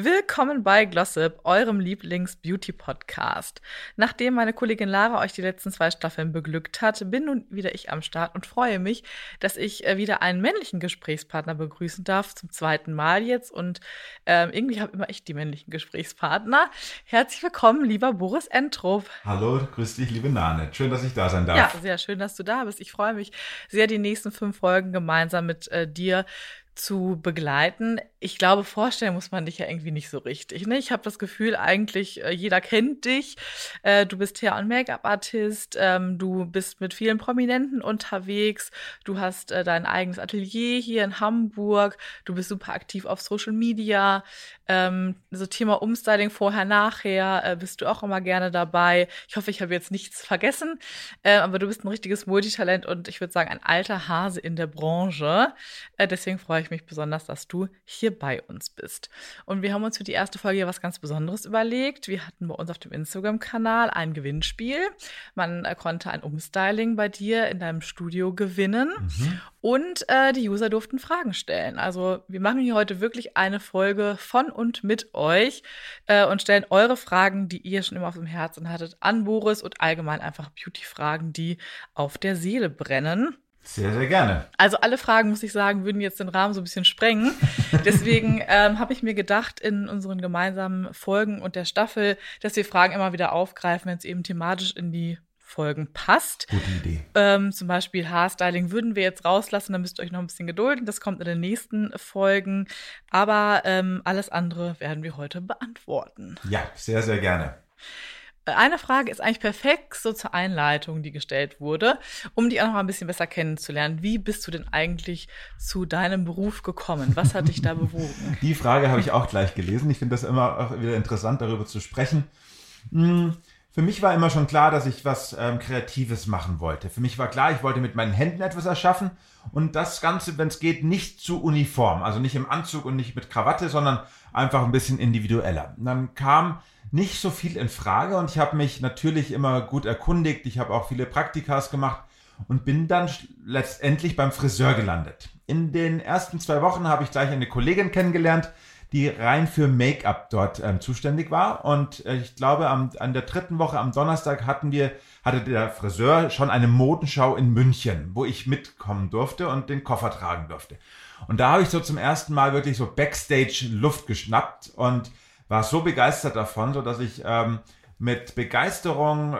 Willkommen bei Glossip, eurem Lieblings-Beauty-Podcast. Nachdem meine Kollegin Lara euch die letzten zwei Staffeln beglückt hat, bin nun wieder ich am Start und freue mich, dass ich äh, wieder einen männlichen Gesprächspartner begrüßen darf, zum zweiten Mal jetzt. Und ähm, irgendwie habe immer ich die männlichen Gesprächspartner. Herzlich willkommen, lieber Boris Entrup. Hallo, grüß dich, liebe Nane. Schön, dass ich da sein darf. Ja, sehr schön, dass du da bist. Ich freue mich sehr, die nächsten fünf Folgen gemeinsam mit äh, dir zu begleiten. Ich glaube, vorstellen muss man dich ja irgendwie nicht so richtig. Ne? Ich habe das Gefühl, eigentlich äh, jeder kennt dich. Äh, du bist Hair- und Make-up-Artist. Ähm, du bist mit vielen Prominenten unterwegs. Du hast äh, dein eigenes Atelier hier in Hamburg. Du bist super aktiv auf Social Media. Ähm, so Thema Umstyling vorher, nachher äh, bist du auch immer gerne dabei. Ich hoffe, ich habe jetzt nichts vergessen. Äh, aber du bist ein richtiges Multitalent und ich würde sagen, ein alter Hase in der Branche. Äh, deswegen freue ich mich besonders, dass du hier bei uns bist. Und wir haben uns für die erste Folge was ganz Besonderes überlegt. Wir hatten bei uns auf dem Instagram-Kanal ein Gewinnspiel. Man äh, konnte ein Umstyling bei dir in deinem Studio gewinnen. Mhm. Und äh, die User durften Fragen stellen. Also wir machen hier heute wirklich eine Folge von und mit euch äh, und stellen eure Fragen, die ihr schon immer auf dem Herzen hattet, an Boris und allgemein einfach Beauty-Fragen, die auf der Seele brennen. Sehr, sehr gerne. Also alle Fragen, muss ich sagen, würden jetzt den Rahmen so ein bisschen sprengen. Deswegen ähm, habe ich mir gedacht, in unseren gemeinsamen Folgen und der Staffel, dass wir Fragen immer wieder aufgreifen, wenn es eben thematisch in die Folgen passt. Gute Idee. Ähm, zum Beispiel Haarstyling würden wir jetzt rauslassen, da müsst ihr euch noch ein bisschen gedulden. Das kommt in den nächsten Folgen. Aber ähm, alles andere werden wir heute beantworten. Ja, sehr, sehr gerne. Eine Frage ist eigentlich perfekt so zur Einleitung, die gestellt wurde, um dich auch noch mal ein bisschen besser kennenzulernen. Wie bist du denn eigentlich zu deinem Beruf gekommen? Was hat dich da bewogen? Die Frage habe ich auch gleich gelesen. Ich finde das immer auch wieder interessant, darüber zu sprechen. Hm, für mich war immer schon klar, dass ich was ähm, Kreatives machen wollte. Für mich war klar, ich wollte mit meinen Händen etwas erschaffen und das Ganze, wenn es geht, nicht zu uniform. Also nicht im Anzug und nicht mit Krawatte, sondern einfach ein bisschen individueller. Und dann kam nicht so viel in Frage und ich habe mich natürlich immer gut erkundigt. Ich habe auch viele Praktikas gemacht und bin dann letztendlich beim Friseur gelandet. In den ersten zwei Wochen habe ich gleich eine Kollegin kennengelernt, die rein für Make-up dort ähm, zuständig war. Und äh, ich glaube, am, an der dritten Woche am Donnerstag hatten wir, hatte der Friseur schon eine Modenschau in München, wo ich mitkommen durfte und den Koffer tragen durfte. Und da habe ich so zum ersten Mal wirklich so Backstage Luft geschnappt und war so begeistert davon, so dass ich ähm, mit Begeisterung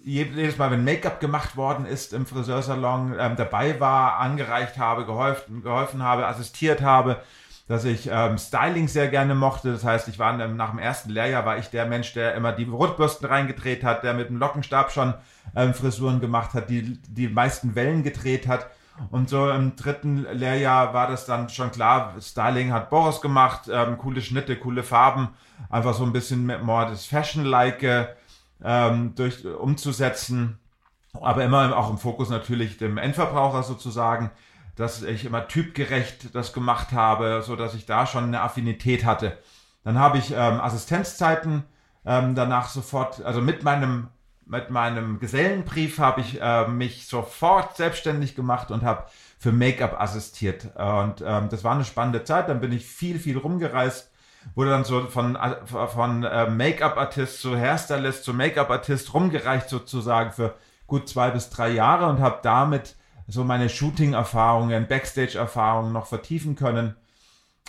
jedes Mal, wenn Make-up gemacht worden ist im Friseursalon, ähm, dabei war, angereicht habe, geholfen, geholfen habe, assistiert habe, dass ich ähm, Styling sehr gerne mochte. Das heißt, ich war nach dem ersten Lehrjahr war ich der Mensch, der immer die Rotbürsten reingedreht hat, der mit dem Lockenstab schon ähm, Frisuren gemacht hat, die die meisten Wellen gedreht hat. Und so im dritten Lehrjahr war das dann schon klar, Styling hat Boris gemacht, ähm, coole Schnitte, coole Farben, einfach so ein bisschen mehr das Fashion-like ähm, umzusetzen. Aber immer auch im Fokus natürlich dem Endverbraucher sozusagen, dass ich immer typgerecht das gemacht habe, so dass ich da schon eine Affinität hatte. Dann habe ich ähm, Assistenzzeiten ähm, danach sofort, also mit meinem mit meinem Gesellenbrief habe ich äh, mich sofort selbstständig gemacht und habe für Make-up assistiert. Und ähm, das war eine spannende Zeit. Dann bin ich viel, viel rumgereist, wurde dann so von, äh, von äh, Make-up-Artist zu Hairstylist zu Make-up-Artist rumgereicht sozusagen für gut zwei bis drei Jahre und habe damit so meine Shooting-Erfahrungen, Backstage-Erfahrungen noch vertiefen können.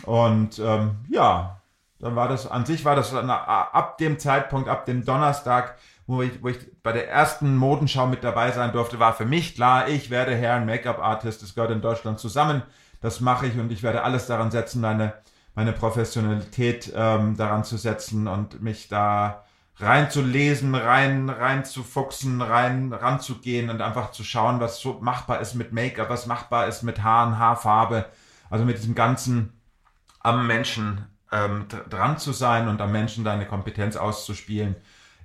Und ähm, ja, dann war das, an sich war das ab dem Zeitpunkt, ab dem Donnerstag, wo ich, wo ich bei der ersten Modenschau mit dabei sein durfte, war für mich klar, ich werde Herr Make-up-Artist, das gehört in Deutschland zusammen, das mache ich und ich werde alles daran setzen, meine, meine Professionalität ähm, daran zu setzen und mich da reinzulesen, rein, rein zu fuchsen, rein ranzugehen und einfach zu schauen, was so machbar ist mit Make-up, was machbar ist mit Haaren, Haarfarbe, also mit diesem ganzen am Menschen ähm, dran zu sein und am Menschen deine Kompetenz auszuspielen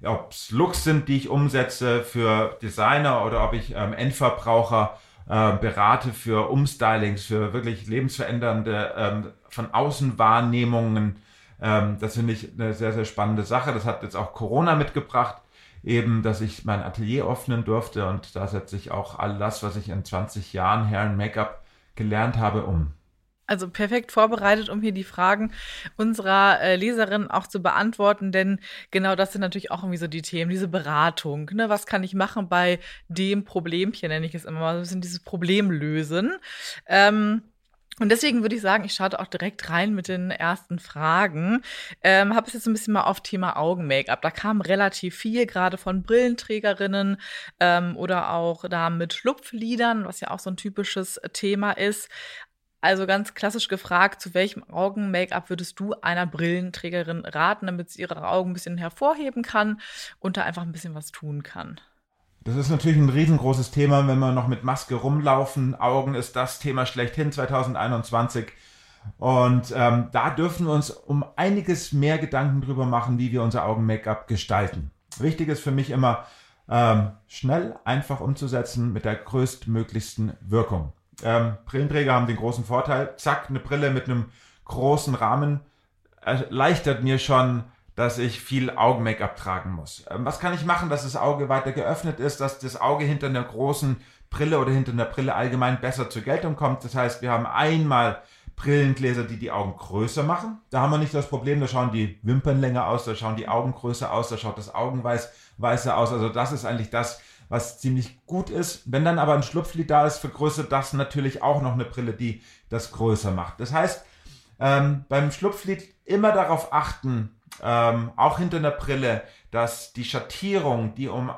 ob es Looks sind, die ich umsetze für Designer oder ob ich ähm, Endverbraucher äh, berate für Umstylings, für wirklich lebensverändernde ähm, von außen Wahrnehmungen. Ähm, das finde ich eine sehr, sehr spannende Sache. Das hat jetzt auch Corona mitgebracht, eben, dass ich mein Atelier öffnen durfte und da setze ich auch all das, was ich in 20 Jahren Herren Make-up gelernt habe, um. Also perfekt vorbereitet, um hier die Fragen unserer äh, Leserinnen auch zu beantworten, denn genau das sind natürlich auch irgendwie so die Themen, diese Beratung. Ne? Was kann ich machen bei dem Problemchen, nenne ich es immer mal, das sind dieses Problem lösen. Ähm, und deswegen würde ich sagen, ich schaue auch direkt rein mit den ersten Fragen. Ähm, Habe es jetzt ein bisschen mal auf Thema Augen-Make-up. Da kam relativ viel, gerade von Brillenträgerinnen ähm, oder auch da mit Schlupflidern, was ja auch so ein typisches Thema ist. Also ganz klassisch gefragt, zu welchem Augen-Make-up würdest du einer Brillenträgerin raten, damit sie ihre Augen ein bisschen hervorheben kann und da einfach ein bisschen was tun kann? Das ist natürlich ein riesengroßes Thema, wenn wir noch mit Maske rumlaufen. Augen ist das Thema schlechthin 2021. Und ähm, da dürfen wir uns um einiges mehr Gedanken drüber machen, wie wir unser Augen-Make-up gestalten. Wichtig ist für mich immer, ähm, schnell, einfach umzusetzen mit der größtmöglichsten Wirkung. Ähm, Brillenträger haben den großen Vorteil, zack, eine Brille mit einem großen Rahmen erleichtert mir schon, dass ich viel Augen-Make-up tragen muss. Ähm, was kann ich machen, dass das Auge weiter geöffnet ist, dass das Auge hinter einer großen Brille oder hinter einer Brille allgemein besser zur Geltung kommt? Das heißt, wir haben einmal Brillengläser, die die Augen größer machen. Da haben wir nicht das Problem, da schauen die Wimpern länger aus, da schauen die Augen größer aus, da schaut das Augenweiß weißer aus. Also das ist eigentlich das, was ziemlich gut ist. Wenn dann aber ein Schlupflid da ist, vergrößert das natürlich auch noch eine Brille, die das größer macht. Das heißt, ähm, beim Schlupflid immer darauf achten, ähm, auch hinter einer Brille, dass die Schattierung, die um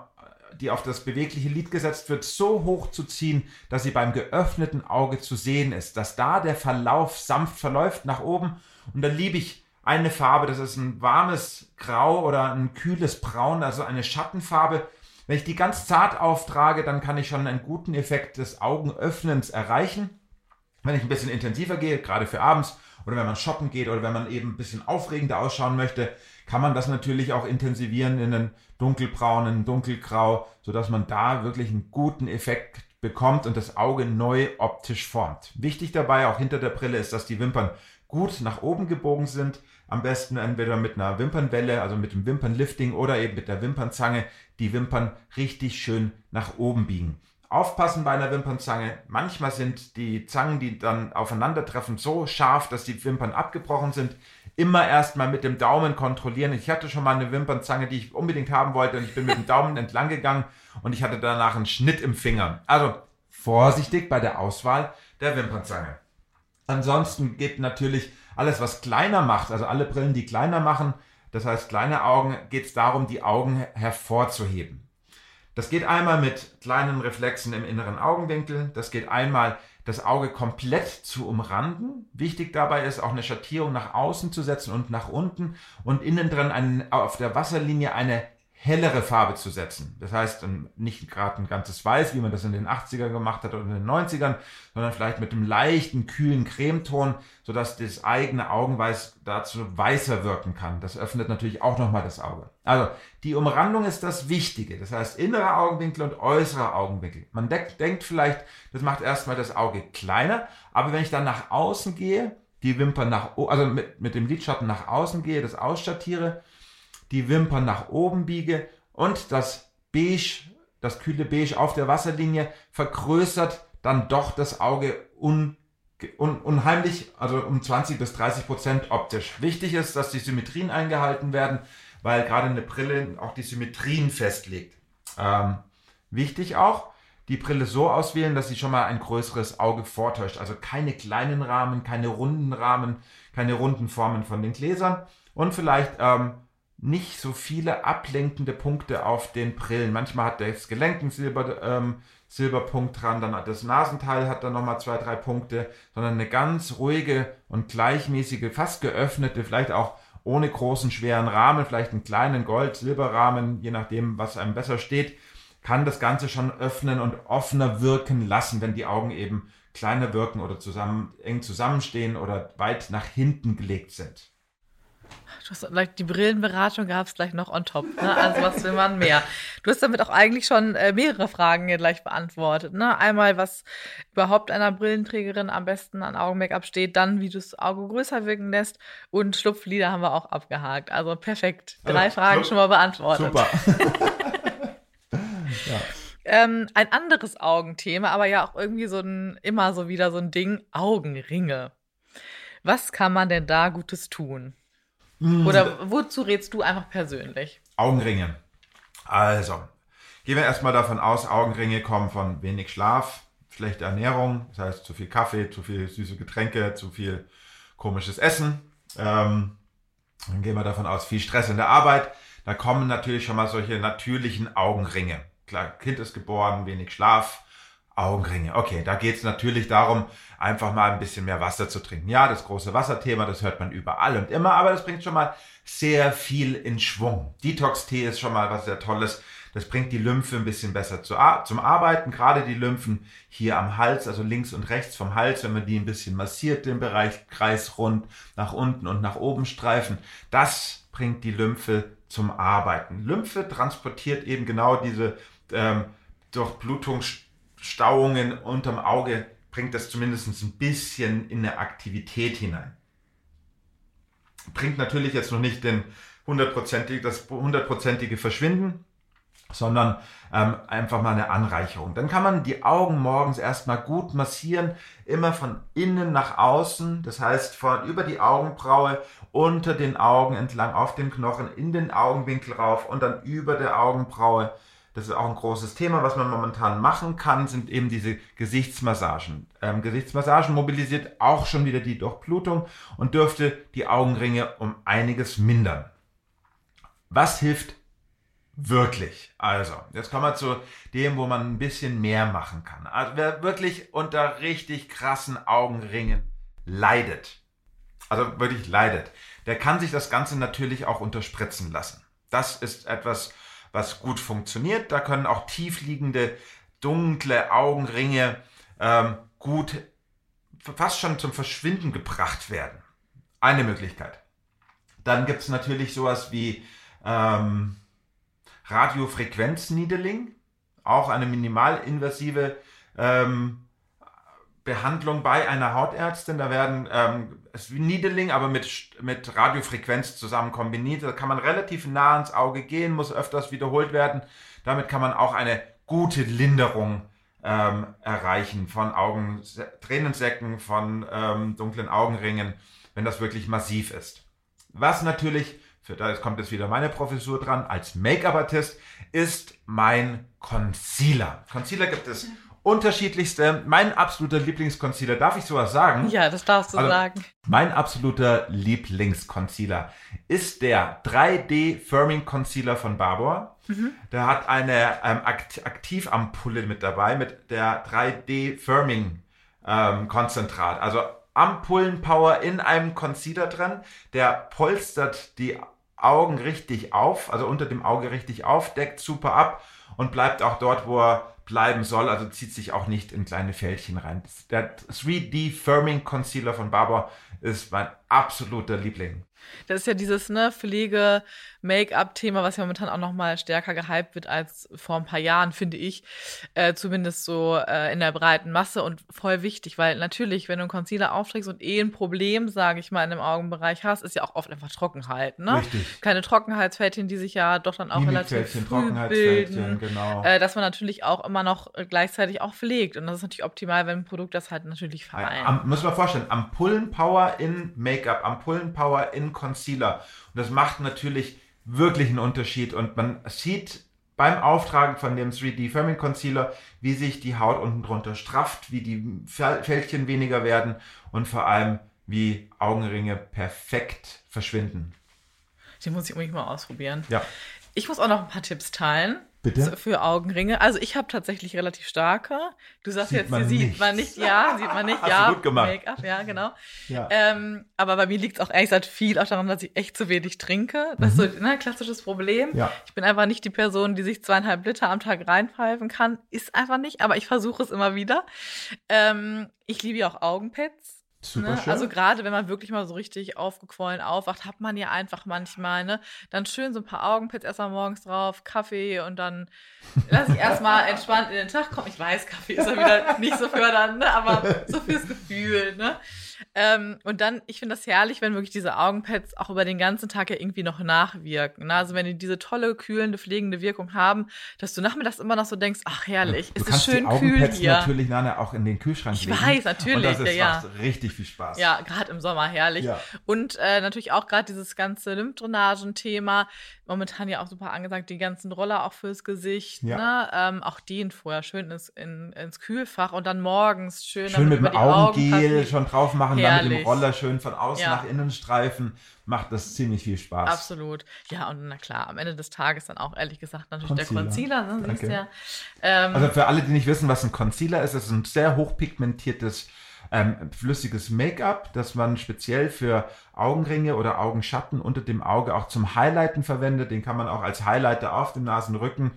die auf das bewegliche Lid gesetzt wird, so hoch zu ziehen, dass sie beim geöffneten Auge zu sehen ist, dass da der Verlauf sanft verläuft nach oben. Und dann liebe ich eine Farbe, das ist ein warmes Grau oder ein kühles Braun, also eine Schattenfarbe, wenn ich die ganz zart auftrage, dann kann ich schon einen guten Effekt des Augenöffnens erreichen. Wenn ich ein bisschen intensiver gehe, gerade für abends oder wenn man shoppen geht oder wenn man eben ein bisschen aufregender ausschauen möchte, kann man das natürlich auch intensivieren in einen dunkelbraunen, dunkelgrau, sodass man da wirklich einen guten Effekt bekommt und das Auge neu optisch formt. Wichtig dabei auch hinter der Brille ist, dass die Wimpern gut nach oben gebogen sind. Am besten entweder mit einer Wimpernwelle, also mit dem Wimpernlifting oder eben mit der Wimpernzange die Wimpern richtig schön nach oben biegen. Aufpassen bei einer Wimpernzange. Manchmal sind die Zangen, die dann aufeinandertreffen, so scharf, dass die Wimpern abgebrochen sind. Immer erstmal mit dem Daumen kontrollieren. Ich hatte schon mal eine Wimpernzange, die ich unbedingt haben wollte und ich bin mit dem Daumen entlang gegangen und ich hatte danach einen Schnitt im Finger. Also vorsichtig bei der Auswahl der Wimpernzange. Ansonsten geht natürlich alles, was kleiner macht, also alle Brillen, die kleiner machen, das heißt kleine Augen, geht es darum, die Augen hervorzuheben. Das geht einmal mit kleinen Reflexen im inneren Augenwinkel, das geht einmal das Auge komplett zu umranden. Wichtig dabei ist auch eine Schattierung nach außen zu setzen und nach unten und innen drin auf der Wasserlinie eine hellere Farbe zu setzen. Das heißt, nicht gerade ein ganzes Weiß, wie man das in den 80ern gemacht hat oder in den 90ern, sondern vielleicht mit einem leichten, kühlen Cremeton, sodass das eigene Augenweiß dazu weißer wirken kann. Das öffnet natürlich auch nochmal das Auge. Also, die Umrandung ist das Wichtige. Das heißt, innerer Augenwinkel und äußerer Augenwinkel. Man denkt vielleicht, das macht erstmal das Auge kleiner, aber wenn ich dann nach außen gehe, die Wimpern nach, also mit, mit dem Lidschatten nach außen gehe, das ausstattiere, die Wimpern nach oben biege und das Beige, das kühle Beige auf der Wasserlinie vergrößert dann doch das Auge un, un, unheimlich, also um 20 bis 30 Prozent optisch. Wichtig ist, dass die Symmetrien eingehalten werden, weil gerade eine Brille auch die Symmetrien festlegt. Ähm, wichtig auch, die Brille so auswählen, dass sie schon mal ein größeres Auge vortäuscht. Also keine kleinen Rahmen, keine runden Rahmen, keine runden Formen von den Gläsern und vielleicht ähm, nicht so viele ablenkende Punkte auf den Brillen. Manchmal hat das Gelenk einen Silber, ähm, Silberpunkt dran, dann hat das Nasenteil hat dann nochmal zwei, drei Punkte, sondern eine ganz ruhige und gleichmäßige, fast geöffnete, vielleicht auch ohne großen, schweren Rahmen, vielleicht einen kleinen Gold-Silberrahmen, je nachdem, was einem besser steht, kann das Ganze schon öffnen und offener wirken lassen, wenn die Augen eben kleiner wirken oder zusammen, eng zusammenstehen oder weit nach hinten gelegt sind. Du hast gleich die Brillenberatung gab es gleich noch on top. Ne? Also was will man mehr? Du hast damit auch eigentlich schon äh, mehrere Fragen hier gleich beantwortet. Ne? Einmal, was überhaupt einer Brillenträgerin am besten an Augen-Make-up steht, dann, wie du das Auge größer wirken lässt und Schlupflieder haben wir auch abgehakt. Also perfekt. Drei also, Fragen schon mal beantwortet. Super. ja. ähm, ein anderes Augenthema, aber ja auch irgendwie so ein, immer so wieder so ein Ding, Augenringe. Was kann man denn da Gutes tun? Hm. Oder wozu rätst du einfach persönlich? Augenringe. Also, gehen wir erstmal davon aus, Augenringe kommen von wenig Schlaf, schlechte Ernährung, das heißt zu viel Kaffee, zu viel süße Getränke, zu viel komisches Essen. Ähm, dann gehen wir davon aus, viel Stress in der Arbeit. Da kommen natürlich schon mal solche natürlichen Augenringe. Klar, Kind ist geboren, wenig Schlaf, Augenringe. Okay, da geht es natürlich darum, einfach mal ein bisschen mehr Wasser zu trinken. Ja, das große Wasserthema, das hört man überall und immer, aber das bringt schon mal sehr viel in Schwung. Detox-Tee ist schon mal was sehr Tolles. Das bringt die Lymphe ein bisschen besser zu, zum Arbeiten. Gerade die Lymphen hier am Hals, also links und rechts vom Hals, wenn man die ein bisschen massiert, den Bereich kreisrund nach unten und nach oben streifen, das bringt die Lymphe zum Arbeiten. Lymphe transportiert eben genau diese ähm, Durchblutung Stauungen unterm Auge bringt das zumindest ein bisschen in eine Aktivität hinein. Bringt natürlich jetzt noch nicht den hundertprozentig, das hundertprozentige Verschwinden, sondern ähm, einfach mal eine Anreicherung. Dann kann man die Augen morgens erstmal gut massieren, immer von innen nach außen, das heißt von über die Augenbraue, unter den Augen entlang auf den Knochen, in den Augenwinkel rauf und dann über der Augenbraue das ist auch ein großes Thema, was man momentan machen kann, sind eben diese Gesichtsmassagen. Ähm, Gesichtsmassagen mobilisiert auch schon wieder die Durchblutung und dürfte die Augenringe um einiges mindern. Was hilft wirklich? Also, jetzt kommen wir zu dem, wo man ein bisschen mehr machen kann. Also, wer wirklich unter richtig krassen Augenringen leidet, also wirklich leidet, der kann sich das Ganze natürlich auch unterspritzen lassen. Das ist etwas, was gut funktioniert. Da können auch tiefliegende, dunkle Augenringe ähm, gut fast schon zum Verschwinden gebracht werden. Eine Möglichkeit. Dann gibt es natürlich sowas wie ähm, Radiofrequenzniedeling, auch eine minimalinvasive ähm, Behandlung bei einer Hautärztin. Da werden ähm, es ist wie Needling, aber mit, mit Radiofrequenz zusammen kombiniert. Da kann man relativ nah ans Auge gehen, muss öfters wiederholt werden. Damit kann man auch eine gute Linderung ähm, erreichen von Augen, Tränensäcken, von ähm, dunklen Augenringen, wenn das wirklich massiv ist. Was natürlich, für da kommt jetzt wieder meine Professur dran, als Make-up-Artist, ist mein Concealer. Concealer gibt es unterschiedlichste. Mein absoluter Lieblingsconcealer, darf ich sowas sagen? Ja, das darfst du also, sagen. Mein absoluter Lieblingsconcealer ist der 3D Firming Concealer von Barbour. Mhm. Der hat eine ähm, Akt Aktivampulle mit dabei mit der 3D Firming ähm, Konzentrat. Also Ampullenpower in einem Concealer drin. Der polstert die Augen richtig auf, also unter dem Auge richtig auf, deckt super ab und bleibt auch dort, wo er bleiben soll, also zieht sich auch nicht in kleine Fältchen rein. Der 3D Firming Concealer von Barbour ist mein absoluter Liebling. Das ist ja dieses ne, Pflege-Make-up-Thema, was ja momentan auch noch mal stärker gehypt wird als vor ein paar Jahren, finde ich. Äh, zumindest so äh, in der breiten Masse und voll wichtig, weil natürlich, wenn du einen Concealer aufträgst und eh ein Problem, sage ich mal, in dem Augenbereich hast, ist ja auch oft einfach Trockenheit. Ne? Richtig. Keine Trockenheitsfältchen, die sich ja doch dann auch relativ früh bilden. Genau. Äh, dass man natürlich auch immer noch gleichzeitig auch pflegt. Und das ist natürlich optimal, wenn ein Produkt das halt natürlich vereint. Am, muss man vorstellen, Ampullenpower in Make-up, Ampullenpower in Concealer. Und das macht natürlich wirklich einen Unterschied. Und man sieht beim Auftragen von dem 3D Firming Concealer, wie sich die Haut unten drunter strafft, wie die Fältchen weniger werden und vor allem, wie Augenringe perfekt verschwinden. Den muss ich unbedingt mal ausprobieren. Ja. Ich muss auch noch ein paar Tipps teilen. Bitte? Für Augenringe. Also ich habe tatsächlich relativ starke. Du sagst sieht jetzt, man sieht nicht. man nicht, ja, sieht man nicht, Hast ja. Du gut gemacht. Make-up, ja, genau. Ja. Ähm, aber bei mir liegt es auch ehrlich gesagt viel auch daran, dass ich echt zu wenig trinke. Das mhm. ist so ein ne, klassisches Problem. Ja. Ich bin einfach nicht die Person, die sich zweieinhalb Liter am Tag reinpfeifen kann. Ist einfach nicht, aber ich versuche es immer wieder. Ähm, ich liebe ja auch Augenpads. Super Ne? schön. Also gerade wenn man wirklich mal so richtig aufgequollen aufwacht, hat man ja einfach manchmal, ne? Dann schön so ein paar Augenpads erstmal morgens drauf, Kaffee und dann lass ich erstmal entspannt in den Tag kommen. Ich weiß, Kaffee ist ja wieder nicht so fördernd, ne? aber so fürs Gefühl, ne? Ähm, und dann, ich finde das herrlich, wenn wirklich diese Augenpads auch über den ganzen Tag ja irgendwie noch nachwirken. Ne? Also wenn die diese tolle, kühlende, pflegende Wirkung haben, dass du nachmittags immer noch so denkst, ach herrlich, du es ist schön kühl Augenpads hier. natürlich nachher auch in den Kühlschrank Ich legen. weiß, natürlich, Und das ist, ja, ja. macht richtig viel Spaß. Ja, gerade im Sommer herrlich. Ja. Und äh, natürlich auch gerade dieses ganze Lymphdrainagen-Thema. Momentan ja auch super angesagt, die ganzen Roller auch fürs Gesicht. Ja. Ne? Ähm, auch den vorher schön ins, in, ins Kühlfach und dann morgens schön, Schön mit dem Augen Augengel passen. schon drauf machen, dann mit dem Herrlich. Roller schön von außen Ja. nach innen streifen. Macht das ziemlich viel Spaß. Absolut. Ja, und na klar, am Ende des Tages dann auch ehrlich gesagt natürlich der Concealer. Concealer, ne? Danke. ja. Ähm, Also für alle, die nicht wissen, was ein Concealer ist, es ist ein sehr hochpigmentiertes ähm, flüssiges Make-up, das man speziell für Augenringe oder Augenschatten unter dem Auge auch zum Highlighten verwendet. Den kann man auch als Highlighter auf dem Nasenrücken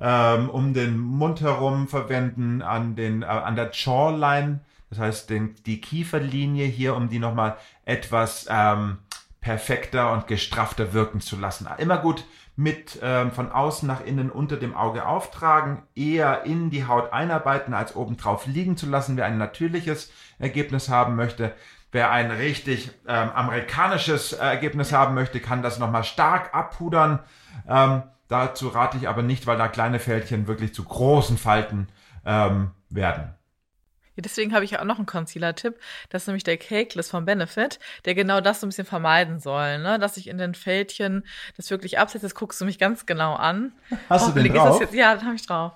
ähm, um den Mund herum verwenden, an, den, äh, an der Jawline, das heißt den, die Kieferlinie hier, um die nochmal etwas ähm, perfekter und gestraffter wirken zu lassen. Immer gut mit ähm, von außen nach innen unter dem Auge auftragen, eher in die Haut einarbeiten, als obendrauf liegen zu lassen, wer ein natürliches Ergebnis haben möchte. Wer ein richtig ähm, amerikanisches äh, Ergebnis haben möchte, kann das nochmal stark abpudern. Ähm, dazu rate ich aber nicht, weil da kleine Fältchen wirklich zu großen Falten ähm, werden. Deswegen habe ich ja auch noch einen Concealer-Tipp. Das ist nämlich der Cakeless von Benefit, der genau das so ein bisschen vermeiden soll, ne? Dass ich in den Fältchen das wirklich absetze. Das guckst du mich ganz genau an. Hast du den Hoffentlich ist drauf? jetzt, ja, den habe ich drauf.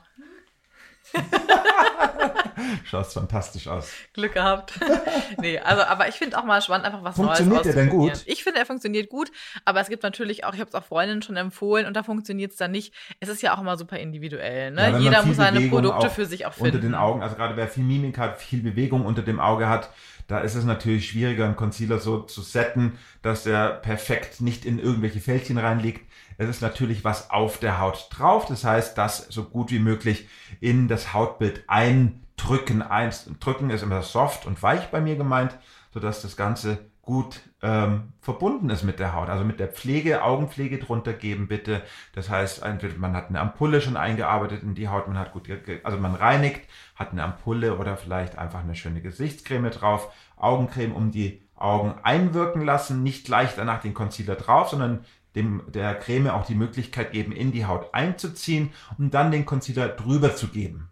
Schaut fantastisch aus. Glück gehabt. nee, also, aber ich finde auch mal spannend, einfach was Funktioniert Neues der denn gut? Ich finde, er funktioniert gut, aber es gibt natürlich auch, ich habe es auch Freundinnen schon empfohlen und da funktioniert es dann nicht. Es ist ja auch immer super individuell, ne? Ja, Jeder muss seine Bewegung Produkte für sich auch finden. Unter den Augen, also gerade wer viel Mimik hat, viel Bewegung unter dem Auge hat, da ist es natürlich schwieriger, einen Concealer so zu setten, dass er perfekt nicht in irgendwelche Fältchen reinliegt. Es ist natürlich was auf der Haut drauf, das heißt, das so gut wie möglich in das Hautbild eindrücken. Drücken ist immer soft und weich bei mir gemeint, sodass das Ganze gut ähm, verbunden ist mit der Haut. Also mit der Pflege, Augenpflege drunter geben bitte. Das heißt, entweder man hat eine Ampulle schon eingearbeitet in die Haut, man hat gut, also man reinigt, hat eine Ampulle oder vielleicht einfach eine schöne Gesichtscreme drauf, Augencreme um die Augen einwirken lassen, nicht gleich danach den Concealer drauf, sondern dem, der Creme auch die Möglichkeit geben, in die Haut einzuziehen und dann den Concealer drüber zu geben.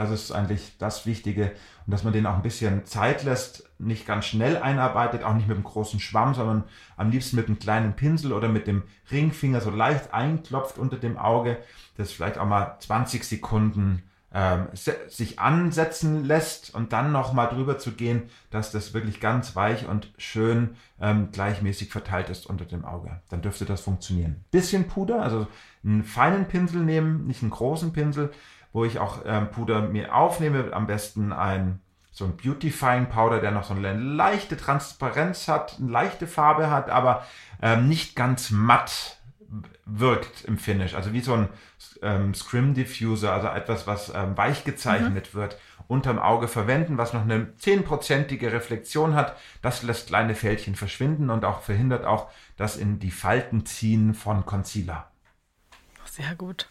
Das ist eigentlich das Wichtige und dass man den auch ein bisschen Zeit lässt, nicht ganz schnell einarbeitet, auch nicht mit einem großen Schwamm, sondern am liebsten mit einem kleinen Pinsel oder mit dem Ringfinger so leicht einklopft unter dem Auge, das vielleicht auch mal 20 Sekunden ähm, sich ansetzen lässt und dann nochmal drüber zu gehen, dass das wirklich ganz weich und schön ähm, gleichmäßig verteilt ist unter dem Auge. Dann dürfte das funktionieren. Bisschen Puder, also einen feinen Pinsel nehmen, nicht einen großen Pinsel, wo ich auch ähm, Puder mir aufnehme, am besten ein so ein Beautifying Powder, der noch so eine leichte Transparenz hat, eine leichte Farbe hat, aber ähm, nicht ganz matt wirkt im Finish. Also wie so ein ähm, Scrim Diffuser, also etwas, was ähm, weich gezeichnet wird, unterm Auge verwenden, was noch eine zehnprozentige Reflexion hat. Das lässt kleine Fältchen verschwinden und auch verhindert auch das in die Falten ziehen von Concealer. Sehr gut.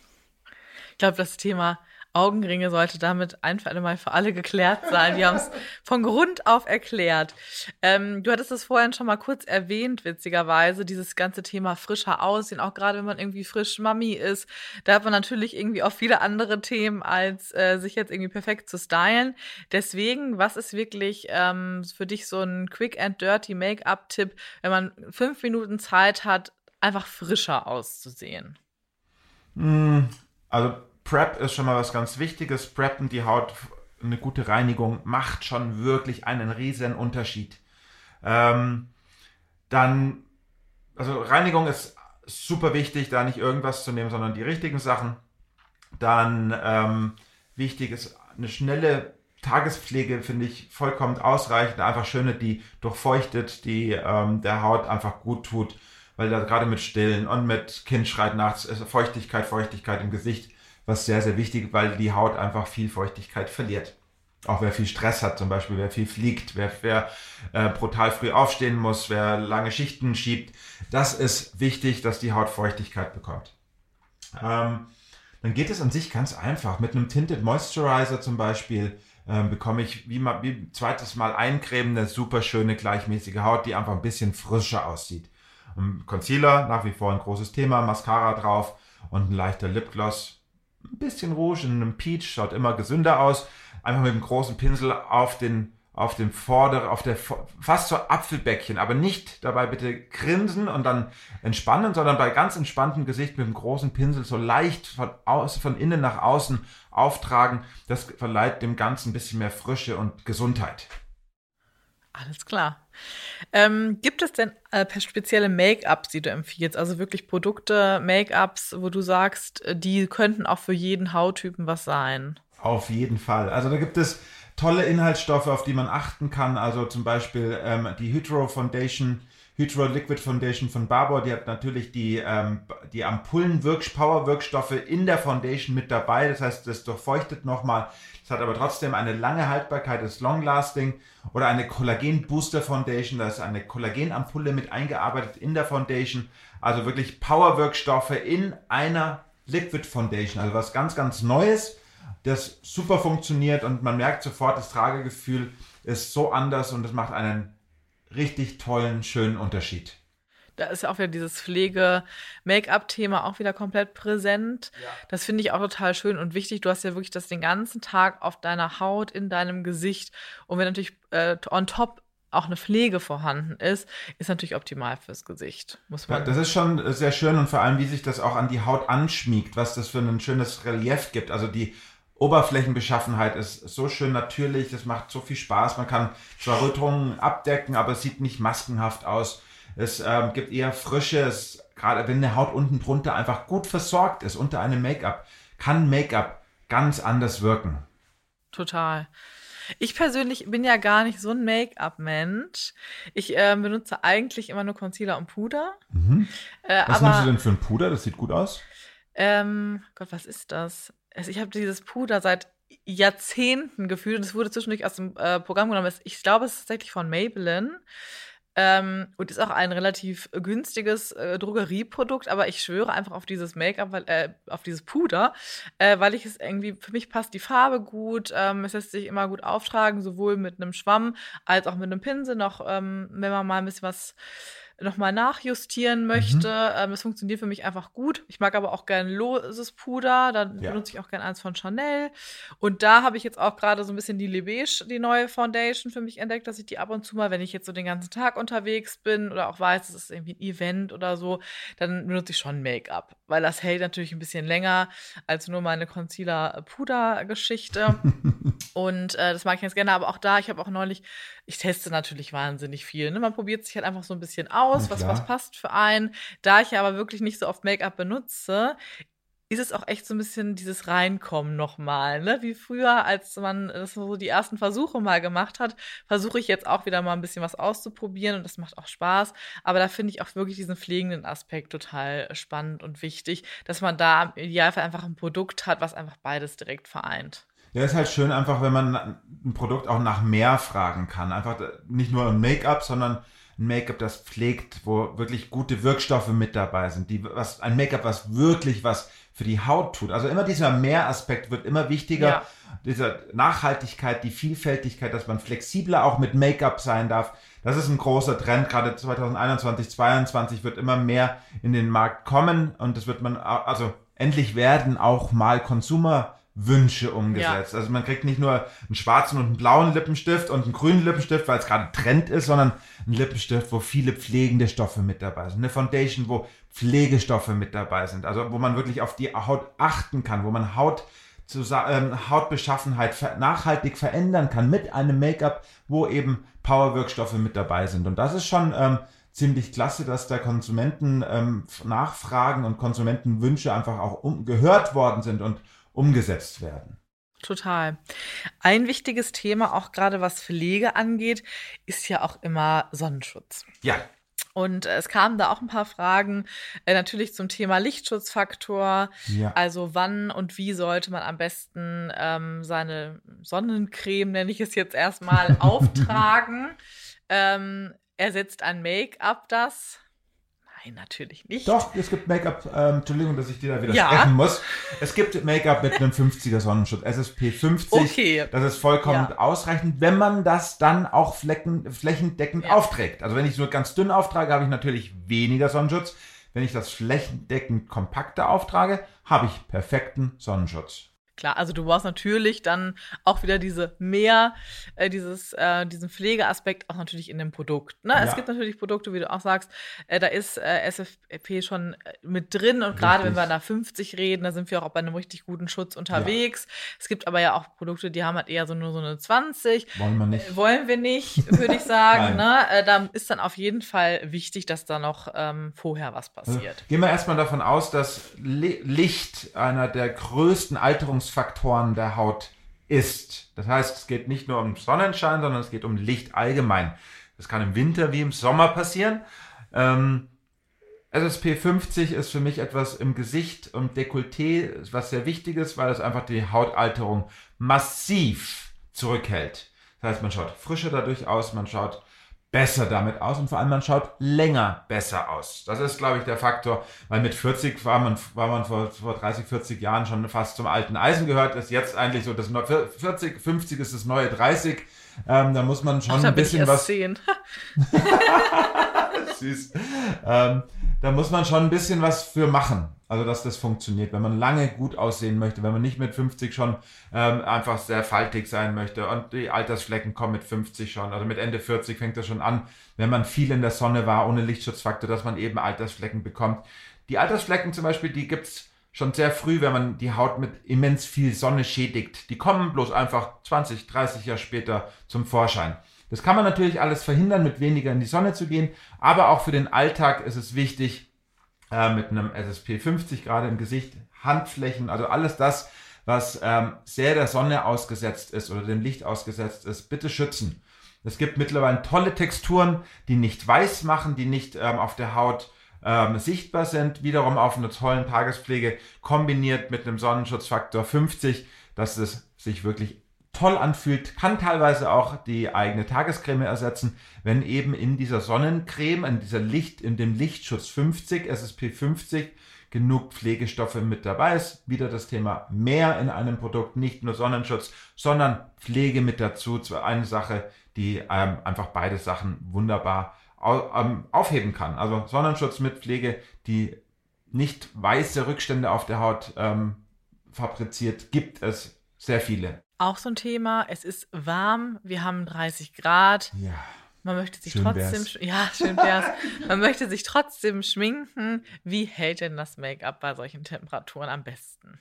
Ich glaube, das Thema Augenringe sollte damit ein für alle Mal für alle geklärt sein. Wir haben es von Grund auf erklärt. Ähm, du hattest es vorhin schon mal kurz erwähnt, witzigerweise, dieses ganze Thema frischer Aussehen, auch gerade wenn man irgendwie frisch Mami ist. Da hat man natürlich irgendwie auch viele andere Themen, als äh, sich jetzt irgendwie perfekt zu stylen. Deswegen, was ist wirklich ähm, für dich so ein Quick and Dirty Make-up-Tipp, wenn man fünf Minuten Zeit hat, einfach frischer auszusehen? Also Prep ist schon mal was ganz Wichtiges. Preppen die Haut, eine gute Reinigung macht schon wirklich einen riesen Unterschied. Ähm, dann, also Reinigung ist super wichtig, da nicht irgendwas zu nehmen, sondern die richtigen Sachen. Dann ähm, wichtig ist eine schnelle Tagespflege, finde ich vollkommen ausreichend. Einfach schöne, die durchfeuchtet, die ähm, der Haut einfach gut tut, weil da gerade mit Stillen und mit Kind schreit nachts Feuchtigkeit, Feuchtigkeit im Gesicht, was sehr, sehr wichtig, weil die Haut einfach viel Feuchtigkeit verliert. Auch wer viel Stress hat, zum Beispiel, wer viel fliegt, wer, wer äh, brutal früh aufstehen muss, wer lange Schichten schiebt. Das ist wichtig, dass die Haut Feuchtigkeit bekommt. Ähm, dann geht es an sich ganz einfach. Mit einem Tinted Moisturizer zum Beispiel ähm, bekomme ich wie, mal, wie zweites Mal eincremen eine super schöne gleichmäßige Haut, die einfach ein bisschen frischer aussieht. Und Concealer, nach wie vor ein großes Thema, Mascara drauf und ein leichter Lipgloss. Ein bisschen Rouge in einem Peach, schaut immer gesünder aus. Einfach mit einem großen Pinsel auf den auf dem Vorder, auf der fast so Apfelbäckchen, aber nicht dabei bitte grinsen und dann entspannen, sondern bei ganz entspanntem Gesicht mit einem großen Pinsel so leicht von, aus, von innen nach außen auftragen. Das verleiht dem Ganzen ein bisschen mehr Frische und Gesundheit. Alles klar. Ähm, gibt es denn äh, spezielle Make-ups, die du empfiehlst? Also wirklich Produkte, Make-ups, wo du sagst, äh, die könnten auch für jeden Hauttypen was sein? Auf jeden Fall. Also da gibt es tolle Inhaltsstoffe, auf die man achten kann. Also zum Beispiel ähm, die Hydro Foundation, Hydro Liquid Foundation von Barbour, die hat natürlich die, ähm, die Ampullen-Power-Wirkstoffe in der Foundation mit dabei. Das heißt, das durchfeuchtet nochmal. Das hat aber trotzdem eine lange Haltbarkeit, ist long-lasting. Oder eine Kollagen-Booster Foundation, da ist eine Kollagenampulle mit eingearbeitet in der Foundation. Also wirklich Power-Wirkstoffe in einer Liquid Foundation. Also was ganz, ganz Neues das super funktioniert und man merkt sofort, das Tragegefühl ist so anders und es macht einen richtig tollen, schönen Unterschied. Da ist ja auch wieder dieses Pflege-Make-up-Thema auch wieder komplett präsent. Ja. Das finde ich auch total schön und wichtig. Du hast ja wirklich das den ganzen Tag auf deiner Haut, in deinem Gesicht. Und wenn natürlich äh, on top auch eine Pflege vorhanden ist, ist natürlich optimal fürs Gesicht. Muss man ja, das ist schon sehr schön und vor allem, wie sich das auch an die Haut anschmiegt, was das für ein schönes Relief gibt. Also die Oberflächenbeschaffenheit ist so schön natürlich, das macht so viel Spaß. Man kann zwar Rötungen abdecken, aber es sieht nicht maskenhaft aus. Es ähm, gibt eher Frische, gerade wenn eine Haut unten drunter einfach gut versorgt ist unter einem Make-up, kann Make-up ganz anders wirken. Total. Ich persönlich bin ja gar nicht so ein Make-up-Mensch. Ich äh, benutze eigentlich immer nur Concealer und Puder. Mhm. Äh, was aber, nimmst du denn für ein Puder? Das sieht gut aus. Ähm, Gott, was ist das? Also ich habe dieses Puder seit Jahrzehnten gefühlt und es wurde zwischendurch aus dem äh, Programm genommen. Ich glaube, es ist tatsächlich von Maybelline. Ähm, und ist auch ein relativ günstiges äh, Drogerieprodukt, aber ich schwöre einfach auf dieses Make-up, äh, auf dieses Puder, äh, weil ich es irgendwie, für mich passt die Farbe gut, ähm, es lässt sich immer gut auftragen, sowohl mit einem Schwamm als auch mit einem Pinsel noch, ähm, wenn man mal ein bisschen was nochmal nachjustieren möchte. Mhm. Ähm, das funktioniert für mich einfach gut. Ich mag aber auch gern loses Puder. Dann ja. benutze ich auch gern eins von Chanel. Und da habe ich jetzt auch gerade so ein bisschen die Le Beige, die neue Foundation für mich entdeckt, dass ich die ab und zu mal, wenn ich jetzt so den ganzen Tag unterwegs bin oder auch weiß, es ist irgendwie ein Event oder so, dann benutze ich schon Make-up. Weil das hält natürlich ein bisschen länger als nur meine Concealer-Puder-Geschichte. und äh, das mag ich jetzt gerne. Aber auch da, ich habe auch neulich, ich teste natürlich wahnsinnig viel. Ne? Man probiert sich halt einfach so ein bisschen aus was, was passt für einen. Da ich aber wirklich nicht so oft Make-up benutze, ist es auch echt so ein bisschen dieses Reinkommen nochmal, ne? Wie früher, als man das so die ersten Versuche mal gemacht hat, versuche ich jetzt auch wieder mal ein bisschen was auszuprobieren und das macht auch Spaß. Aber da finde ich auch wirklich diesen pflegenden Aspekt total spannend und wichtig, dass man da im Idealfall einfach ein Produkt hat, was einfach beides direkt vereint. Ja, ist halt schön einfach, wenn man ein Produkt auch nach mehr fragen kann. Einfach nicht nur ein Make-up, sondern ein Make-up, das pflegt, wo wirklich gute Wirkstoffe mit dabei sind, die, was, ein Make-up, was wirklich was für die Haut tut. Also immer dieser Mehraspekt wird immer wichtiger. Ja. Diese Nachhaltigkeit, die Vielfältigkeit, dass man flexibler auch mit Make-up sein darf. Das ist ein großer Trend. Gerade 2021, 2022 wird immer mehr in den Markt kommen und das wird man, also endlich werden auch mal Consumer Wünsche umgesetzt. Ja. Also man kriegt nicht nur einen schwarzen und einen blauen Lippenstift und einen grünen Lippenstift, weil es gerade Trend ist, sondern einen Lippenstift, wo viele pflegende Stoffe mit dabei sind. Eine Foundation, wo Pflegestoffe mit dabei sind. Also wo man wirklich auf die Haut achten kann, wo man Haut ähm, Hautbeschaffenheit nachhaltig verändern kann mit einem Make-up, wo eben Powerwirkstoffe mit dabei sind. Und das ist schon ähm, ziemlich klasse, dass da Konsumenten ähm, Nachfragen und Konsumentenwünsche einfach auch gehört worden sind und umgesetzt werden. Total. Ein wichtiges Thema, auch gerade was Pflege angeht, ist ja auch immer Sonnenschutz. Ja. Und es kamen da auch ein paar Fragen, äh, natürlich zum Thema Lichtschutzfaktor. Ja. Also wann und wie sollte man am besten ähm, seine Sonnencreme, nenne ich es jetzt erstmal, auftragen? Ähm, ersetzt ein Make-up das? Nein, natürlich nicht. Doch, es gibt Make-up, ähm, Entschuldigung, dass ich dir da widersprechen Ja. muss. Es gibt Make-up mit einem 50er Sonnenschutz, SSP 50. Okay. Das ist vollkommen Ja. ausreichend, wenn man das dann auch flecken, flächendeckend Ja. aufträgt. Also wenn ich es nur ganz dünn auftrage, habe ich natürlich weniger Sonnenschutz. Wenn ich das flächendeckend kompakter auftrage, habe ich perfekten Sonnenschutz. Klar, also du brauchst natürlich dann auch wieder diese mehr, äh, dieses, äh, diesen Pflegeaspekt auch natürlich in dem Produkt. Ne? Es Ja. gibt natürlich Produkte, wie du auch sagst, äh, da ist äh, SFP schon äh, mit drin und gerade wenn wir da 50 reden, da sind wir auch bei einem richtig guten Schutz unterwegs. Es gibt aber ja auch Produkte, die haben halt eher so nur so eine 20. Wollen wir nicht. Äh, Wollen wir nicht, würde ich sagen. Ne? da ist dann auf jeden Fall wichtig, dass da noch ähm, vorher was passiert. Gehen wir erstmal davon aus, dass Li- Licht einer der größten Alterungsfaktoren der Haut ist. Das heißt, es geht nicht nur um Sonnenschein, sondern es geht um Licht allgemein. Das kann im Winter wie im Sommer passieren. Ähm, SSP 50 ist für mich etwas im Gesicht und Dekolleté, was sehr wichtig ist, weil es einfach die Hautalterung massiv zurückhält. Das heißt, man schaut frischer dadurch aus, man schaut besser damit aus und vor allem man schaut länger besser aus. Das ist, glaube ich, der Faktor, weil mit 40 war man, war man vor, vor 30, 40 Jahren schon fast zum alten Eisen gehört, ist jetzt eigentlich so, das neu- 40, 50 ist das neue 30. Ähm, da muss man schon Ach, ein bisschen was. Süß. Ähm, da muss man schon ein bisschen was für machen, also dass das funktioniert. Wenn man lange gut aussehen möchte, wenn man nicht mit 50 schon ähm, einfach sehr faltig sein möchte und die Altersflecken kommen mit 50 schon, also mit Ende 40 fängt das schon an, wenn man viel in der Sonne war, ohne Lichtschutzfaktor, dass man eben Altersflecken bekommt. Die Altersflecken zum Beispiel, die gibt's schon sehr früh, wenn man die Haut mit immens viel Sonne schädigt. Die kommen bloß einfach 20, 30 Jahre später zum Vorschein. Das kann man natürlich alles verhindern, mit weniger in die Sonne zu gehen, aber auch für den Alltag ist es wichtig, äh, mit einem SSP 50 gerade im Gesicht, Handflächen, also alles das, was ähm, sehr der Sonne ausgesetzt ist oder dem Licht ausgesetzt ist, bitte schützen. Es gibt mittlerweile tolle Texturen, die nicht weiß machen, die nicht ähm, auf der Haut ähm, sichtbar sind, wiederum auf einer tollen Tagespflege kombiniert mit einem Sonnenschutzfaktor 50, dass es sich wirklich toll anfühlt, kann teilweise auch die eigene Tagescreme ersetzen, wenn eben in dieser Sonnencreme, in dieser Licht, in dem Lichtschutz 50, SSP 50, genug Pflegestoffe mit dabei ist. Wieder das Thema mehr in einem Produkt, nicht nur Sonnenschutz, sondern Pflege mit dazu. Zwar eine Sache, die ähm, einfach beide Sachen wunderbar ähm, aufheben kann. Also Sonnenschutz mit Pflege, die nicht weiße Rückstände auf der Haut ähm, fabriziert, gibt es sehr viele. Auch so ein Thema, es ist warm, wir haben 30 Grad. Ja. Man möchte sich Schön trotzdem, wär's. ja, schön wär's. Man möchte sich trotzdem schminken. Wie hält denn das Make-up bei solchen Temperaturen am besten?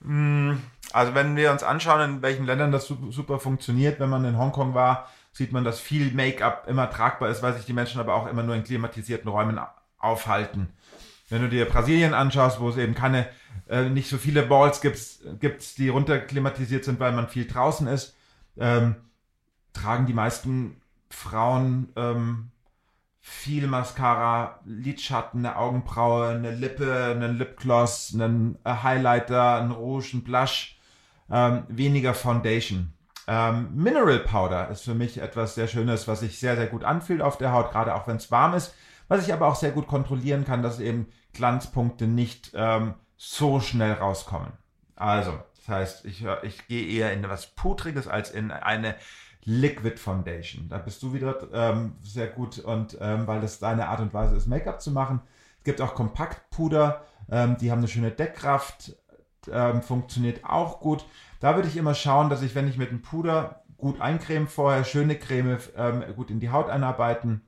Mm, Also wenn wir uns anschauen, in welchen Ländern das su- super funktioniert, wenn man in Hongkong war, sieht man, dass viel Make-up immer tragbar ist, weil sich die Menschen aber auch immer nur in klimatisierten Räumen aufhalten. Wenn du dir Brasilien anschaust, wo es eben keine, äh, nicht so viele Balls gibt, die runterklimatisiert sind, weil man viel draußen ist, ähm, tragen die meisten Frauen ähm, viel Mascara, Lidschatten, eine Augenbraue, eine Lippe, einen Lipgloss, einen äh, Highlighter, einen Rouge, einen Blush, ähm, weniger Foundation. Ähm, Mineral Powder ist für mich etwas sehr Schönes, was sich sehr, sehr gut anfühlt auf der Haut, gerade auch wenn es warm ist, was ich aber auch sehr gut kontrollieren kann, dass eben Glanzpunkte nicht ähm, so schnell rauskommen. Also, das heißt, ich, ich gehe eher in etwas Pudriges als in eine Liquid Foundation. Da bist du wieder ähm, sehr gut und ähm, weil das deine Art und Weise ist, Make-up zu machen. Es gibt auch Kompaktpuder, ähm, die haben eine schöne Deckkraft, ähm, funktioniert auch gut. Da würde ich immer schauen, dass ich, wenn ich mit dem Puder gut eincreme vorher, schöne Creme ähm, gut in die Haut einarbeiten,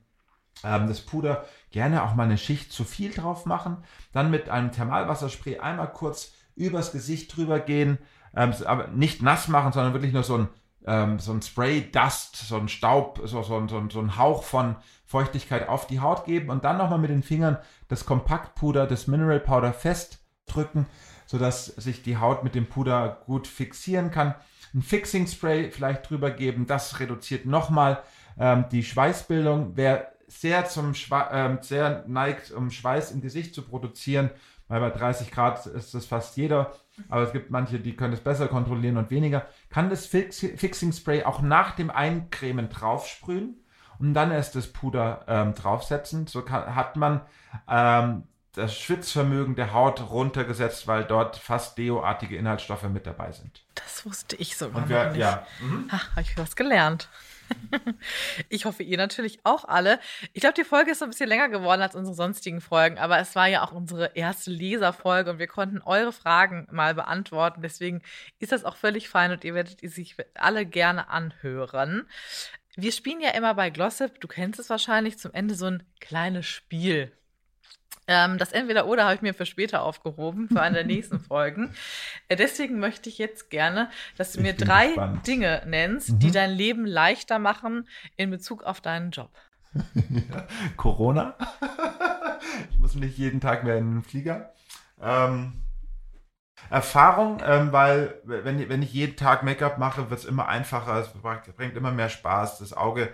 ähm, das Puder gerne auch mal eine Schicht zu viel drauf machen, dann mit einem Thermalwasserspray einmal kurz übers Gesicht drüber gehen, ähm, aber nicht nass machen, sondern wirklich nur so ein, ähm, so ein Spray Dust, so ein Staub, so, so, ein- so, so ein Hauch von Feuchtigkeit auf die Haut geben und dann nochmal mit den Fingern das Kompaktpuder, das Mineral Powder festdrücken, sodass sich die Haut mit dem Puder gut fixieren kann. Ein Fixing Spray vielleicht drüber geben, das reduziert nochmal ähm, die Schweißbildung. Wer sehr zum Schwa ähm, sehr neigt, um Schweiß im Gesicht zu produzieren, weil bei 30 Grad ist das fast jeder, aber es gibt manche, die können es besser kontrollieren und weniger, kann das Fix Fixing Spray auch nach dem Eincremen draufsprühen und dann erst das Puder ähm, draufsetzen. So kann, hat man ähm, das Schwitzvermögen der Haut runtergesetzt, weil dort fast deoartige Inhaltsstoffe mit dabei sind. Das wusste ich sogar Und wir, nicht. ja, mhm. Ha, habe ich was gelernt. Ich hoffe, ihr natürlich auch alle. Ich glaube, die Folge ist so ein bisschen länger geworden als unsere sonstigen Folgen, aber es war ja auch unsere erste Leserfolge und wir konnten eure Fragen mal beantworten. Deswegen ist das auch völlig fein und ihr werdet sie sich alle gerne anhören. Wir spielen ja immer bei Glossip, du kennst es wahrscheinlich, zum Ende so ein kleines Spiel. Ähm, das Entweder-Oder habe ich mir für später aufgehoben, für eine der nächsten Folgen. Äh, deswegen möchte ich jetzt gerne, dass du Ich mir drei gespannt. Dinge nennst, Mhm. die dein Leben leichter machen in Bezug auf deinen Job. Corona. ich muss nicht jeden Tag mehr in den Flieger. Ähm, Erfahrung, ähm, weil wenn, wenn ich jeden Tag Make-up mache, wird es immer einfacher, es bringt immer mehr Spaß. Das Auge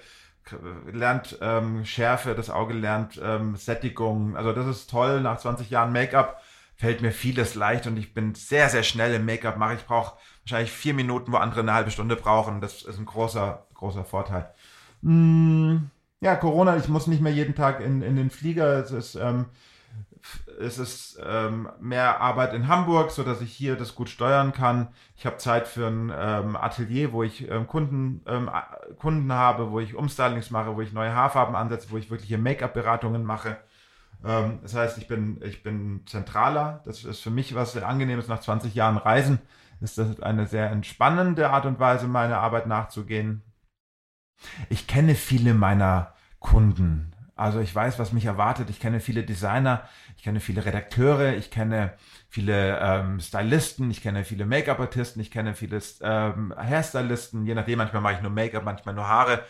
lernt ähm, Schärfe, das Auge lernt ähm, Sättigung. Also das ist toll. Nach 20 Jahren Make-up fällt mir vieles leicht und ich bin sehr, sehr schnell im Make-up mache. Ich brauche wahrscheinlich vier Minuten, wo andere eine halbe Stunde brauchen. Das ist ein großer, großer Vorteil. Mm, ja, Corona, ich muss nicht mehr jeden Tag in, in den Flieger. Es ist, ähm, es ist ähm, mehr Arbeit in Hamburg, so dass ich hier das gut steuern kann. Ich habe Zeit für ein ähm, Atelier, wo ich ähm, Kunden, ähm, Kunden habe, wo ich Umstylings mache, wo ich neue Haarfarben ansetze, wo ich wirkliche Make-up-Beratungen mache. Ähm, das heißt, ich bin, ich bin zentraler. Das ist für mich was sehr angenehmes. Nach 20 Jahren Reisen ist das eine sehr entspannende Art und Weise, meiner Arbeit nachzugehen. Ich kenne viele meiner Kunden. Also ich weiß, was mich erwartet. Ich kenne viele Designer, ich kenne viele Redakteure, ich kenne viele ähm, Stylisten, ich kenne viele Make-up-Artisten, ich kenne viele ähm, Hairstylisten. Je nachdem, manchmal mache ich nur Make-up, manchmal nur Haare.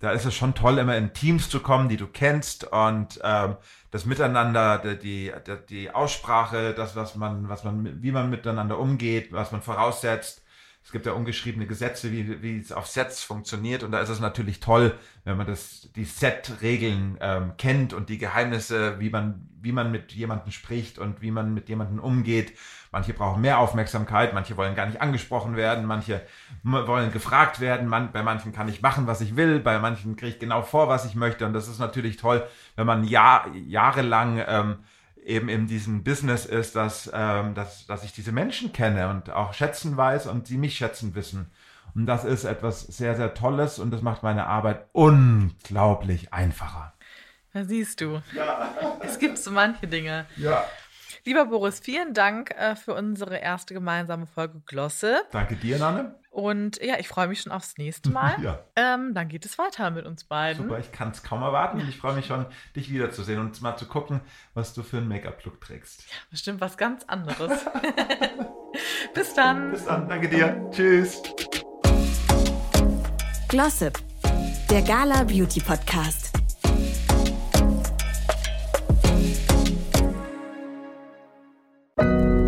Da ist es schon toll, immer in Teams zu kommen, die du kennst und ähm, das Miteinander, die, die, die Aussprache, das, was man, was man, wie man miteinander umgeht, was man voraussetzt. Es gibt ja ungeschriebene Gesetze, wie, wie es auf Sets funktioniert. Und da ist es natürlich toll, wenn man das, die Set-Regeln ähm, kennt und die Geheimnisse, wie man, wie man mit jemandem spricht und wie man mit jemandem umgeht. Manche brauchen mehr Aufmerksamkeit, manche wollen gar nicht angesprochen werden, manche wollen gefragt werden. Man, bei manchen kann ich machen, was ich will, bei manchen kriege ich genau vor, was ich möchte. Und das ist natürlich toll, wenn man Jahr, jahrelang ähm, eben in diesem Business ist, dass, ähm, dass, dass ich diese Menschen kenne und auch schätzen weiß und sie mich schätzen wissen. Und das ist etwas sehr, sehr Tolles und das macht meine Arbeit unglaublich einfacher. Da siehst du. Es gibt so manche Dinge. Ja. Lieber Boris, vielen Dank äh, für unsere erste gemeinsame Folge Glosse. Danke dir, Nanne. Und ja, ich freue mich schon aufs nächste Mal. Ja. ähm, dann geht es weiter mit uns beiden. Super, ich kann es kaum erwarten und ich freue mich schon, dich wiederzusehen und mal zu gucken, was du für einen Make-up-Look trägst. Bestimmt was ganz anderes. Bis dann. Bis dann, danke dir. Tschüss. Glossip, der Gala Beauty Podcast. Audio Now.